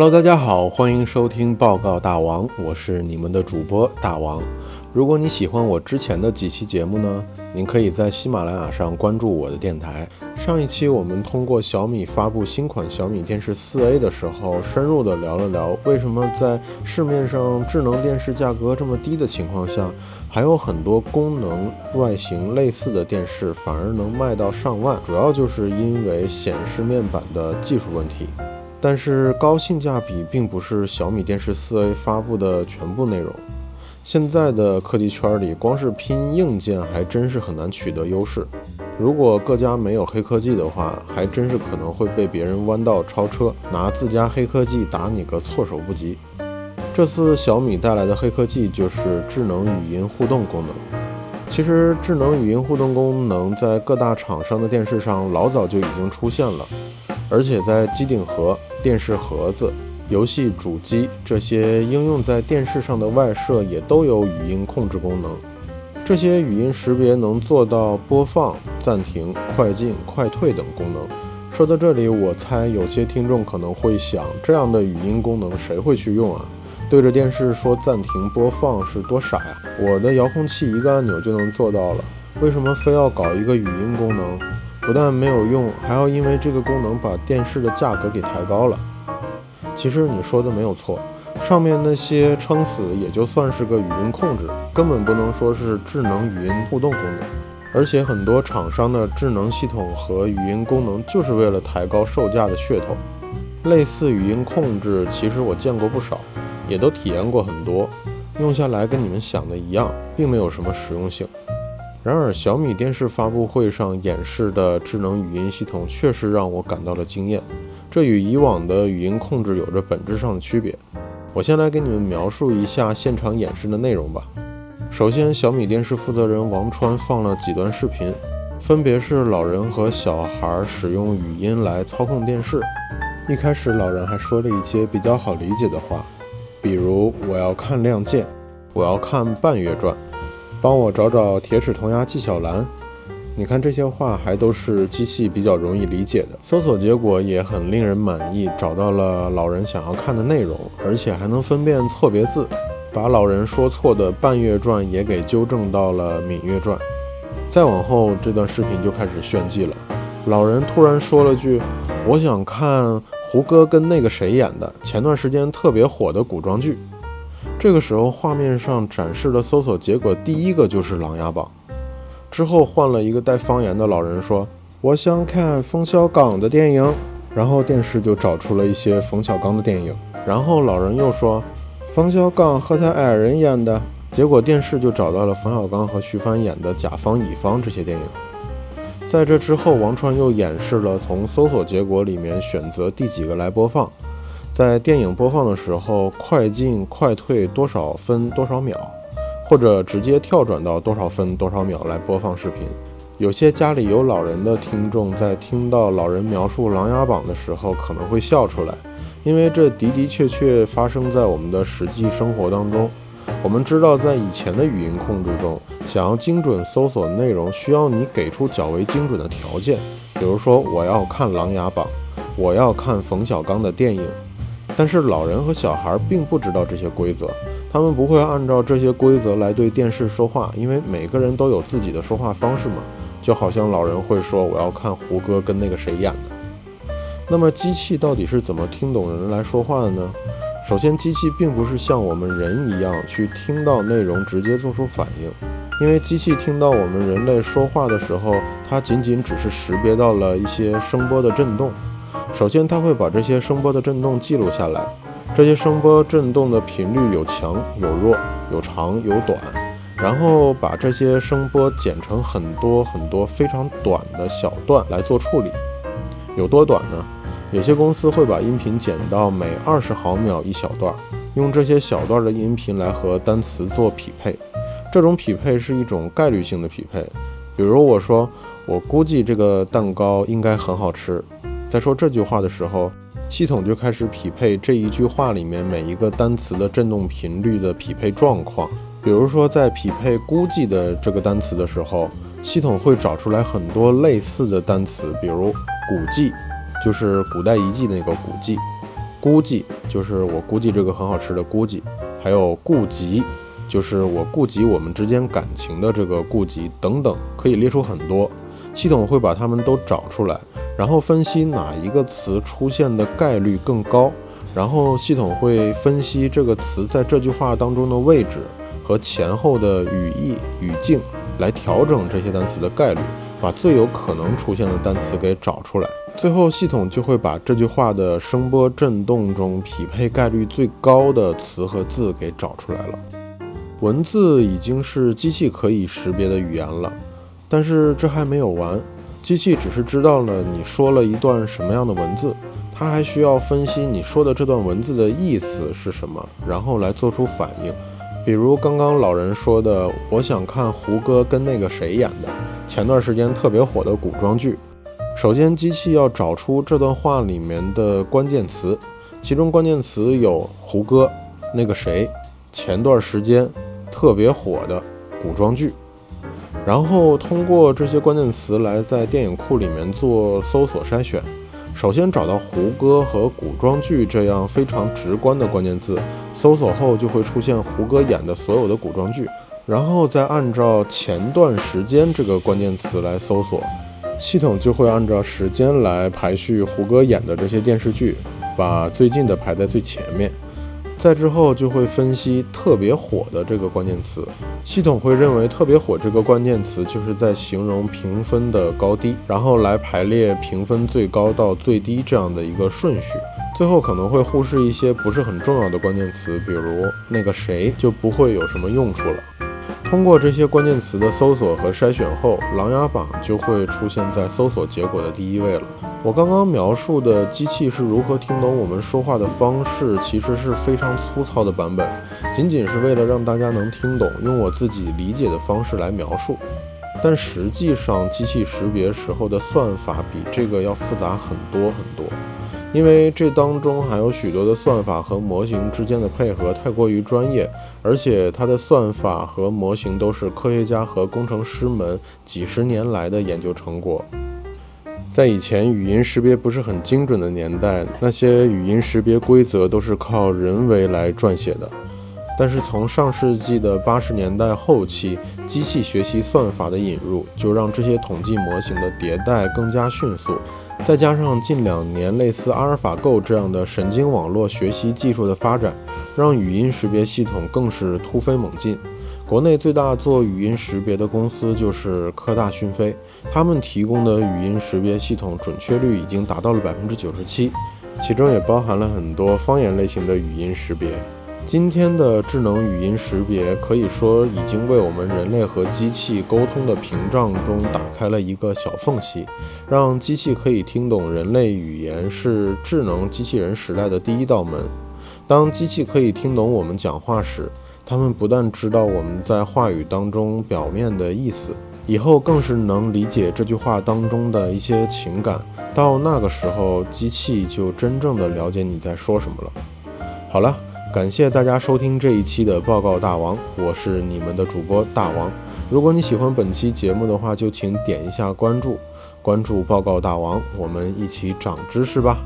Hello，大家好，欢迎收听报告大王，我是你们的主播大王。如果你喜欢我之前的几期节目呢，您可以在喜马拉雅上关注我的电台。上一期我们通过小米发布新款小米电视四 A 的时候，深入的聊了聊为什么在市面上智能电视价格这么低的情况下，还有很多功能外形类似的电视反而能卖到上万，主要就是因为显示面板的技术问题。但是高性价比并不是小米电视四 A 发布的全部内容。现在的科技圈里，光是拼硬件还真是很难取得优势。如果各家没有黑科技的话，还真是可能会被别人弯道超车，拿自家黑科技打你个措手不及。这次小米带来的黑科技就是智能语音互动功能。其实，智能语音互动功能在各大厂商的电视上老早就已经出现了。而且在机顶盒、电视盒子、游戏主机这些应用在电视上的外设也都有语音控制功能。这些语音识别能做到播放、暂停、快进、快退等功能。说到这里，我猜有些听众可能会想：这样的语音功能谁会去用啊？对着电视说暂停播放是多傻呀！我的遥控器一个按钮就能做到了，为什么非要搞一个语音功能？不但没有用，还要因为这个功能把电视的价格给抬高了。其实你说的没有错，上面那些撑死也就算是个语音控制，根本不能说是智能语音互动功能。而且很多厂商的智能系统和语音功能就是为了抬高售价的噱头。类似语音控制，其实我见过不少，也都体验过很多，用下来跟你们想的一样，并没有什么实用性。然而，小米电视发布会上演示的智能语音系统确实让我感到了惊艳，这与以往的语音控制有着本质上的区别。我先来给你们描述一下现场演示的内容吧。首先，小米电视负责人王川放了几段视频，分别是老人和小孩使用语音来操控电视。一开始，老人还说了一些比较好理解的话，比如“我要看亮剑”，“我要看半月传”。帮我找找铁齿铜牙纪晓岚。你看这些话还都是机器比较容易理解的，搜索结果也很令人满意，找到了老人想要看的内容，而且还能分辨错别字，把老人说错的半月传也给纠正到了芈月传。再往后，这段视频就开始炫技了。老人突然说了句：“我想看胡歌跟那个谁演的前段时间特别火的古装剧。”这个时候，画面上展示的搜索结果第一个就是《琅琊榜》，之后换了一个带方言的老人说：“我想看冯小刚的电影。”然后电视就找出了一些冯小刚的电影，然后老人又说：“冯小刚和他爱人演的。”结果电视就找到了冯小刚和徐帆演的《甲方乙方》这些电影。在这之后，王川又演示了从搜索结果里面选择第几个来播放。在电影播放的时候，快进快退多少分多少秒，或者直接跳转到多少分多少秒来播放视频。有些家里有老人的听众在听到老人描述《琅琊榜》的时候，可能会笑出来，因为这的的确确发生在我们的实际生活当中。我们知道，在以前的语音控制中，想要精准搜索内容，需要你给出较为精准的条件，比如说我要看《琅琊榜》，我要看冯小刚的电影。但是老人和小孩并不知道这些规则，他们不会按照这些规则来对电视说话，因为每个人都有自己的说话方式嘛。就好像老人会说：“我要看胡歌跟那个谁演的。”那么机器到底是怎么听懂人来说话的呢？首先，机器并不是像我们人一样去听到内容直接做出反应，因为机器听到我们人类说话的时候，它仅仅只是识别到了一些声波的震动。首先，它会把这些声波的振动记录下来。这些声波振动的频率有强有弱，有长有短，然后把这些声波剪成很多很多非常短的小段来做处理。有多短呢？有些公司会把音频剪到每二十毫秒一小段，用这些小段的音频来和单词做匹配。这种匹配是一种概率性的匹配。比如我说，我估计这个蛋糕应该很好吃。在说这句话的时候，系统就开始匹配这一句话里面每一个单词的振动频率的匹配状况。比如说，在匹配“估计”的这个单词的时候，系统会找出来很多类似的单词，比如“古迹”，就是古代遗迹那个“古迹”；“估计就是我估计这个很好吃的估计，还有顾及，就是我顾及我们之间感情的这个顾及等等，可以列出很多。系统会把它们都找出来，然后分析哪一个词出现的概率更高，然后系统会分析这个词在这句话当中的位置和前后的语义语境，来调整这些单词的概率，把最有可能出现的单词给找出来。最后，系统就会把这句话的声波振动中匹配概率最高的词和字给找出来了。文字已经是机器可以识别的语言了，但是这还没有完。机器只是知道了你说了一段什么样的文字，它还需要分析你说的这段文字的意思是什么，然后来做出反应。比如刚刚老人说的：“我想看胡歌跟那个谁演的，前段时间特别火的古装剧。”首先，机器要找出这段话里面的关键词，其中关键词有胡歌、那个谁、前段时间特别火的古装剧，然后通过这些关键词来在电影库里面做搜索筛选。首先找到胡歌和古装剧这样非常直观的关键字，搜索后就会出现胡歌演的所有的古装剧，然后再按照前段时间这个关键词来搜索。系统就会按照时间来排序胡歌演的这些电视剧，把最近的排在最前面。再之后就会分析特别火的这个关键词，系统会认为特别火这个关键词就是在形容评分的高低，然后来排列评分最高到最低这样的一个顺序。最后可能会忽视一些不是很重要的关键词，比如那个谁就不会有什么用处了。通过这些关键词的搜索和筛选后，《琅琊榜》就会出现在搜索结果的第一位了。我刚刚描述的机器是如何听懂我们说话的方式，其实是非常粗糙的版本，仅仅是为了让大家能听懂，用我自己理解的方式来描述。但实际上，机器识别时候的算法比这个要复杂很多很多。因为这当中还有许多的算法和模型之间的配合太过于专业，而且它的算法和模型都是科学家和工程师们几十年来的研究成果。在以前语音识别不是很精准的年代，那些语音识别规则都是靠人为来撰写的。但是从上世纪的八十年代后期，机器学习算法的引入，就让这些统计模型的迭代更加迅速。再加上近两年类似阿尔法狗这样的神经网络学习技术的发展，让语音识别系统更是突飞猛进。国内最大做语音识别的公司就是科大讯飞，他们提供的语音识别系统准确率已经达到了百分之九十七，其中也包含了很多方言类型的语音识别。今天的智能语音识别可以说已经为我们人类和机器沟通的屏障中打开了一个小缝隙，让机器可以听懂人类语言是智能机器人时代的第一道门。当机器可以听懂我们讲话时，它们不但知道我们在话语当中表面的意思，以后更是能理解这句话当中的一些情感。到那个时候，机器就真正的了解你在说什么了。好了。感谢大家收听这一期的报告大王，我是你们的主播大王。如果你喜欢本期节目的话，就请点一下关注，关注报告大王，我们一起长知识吧。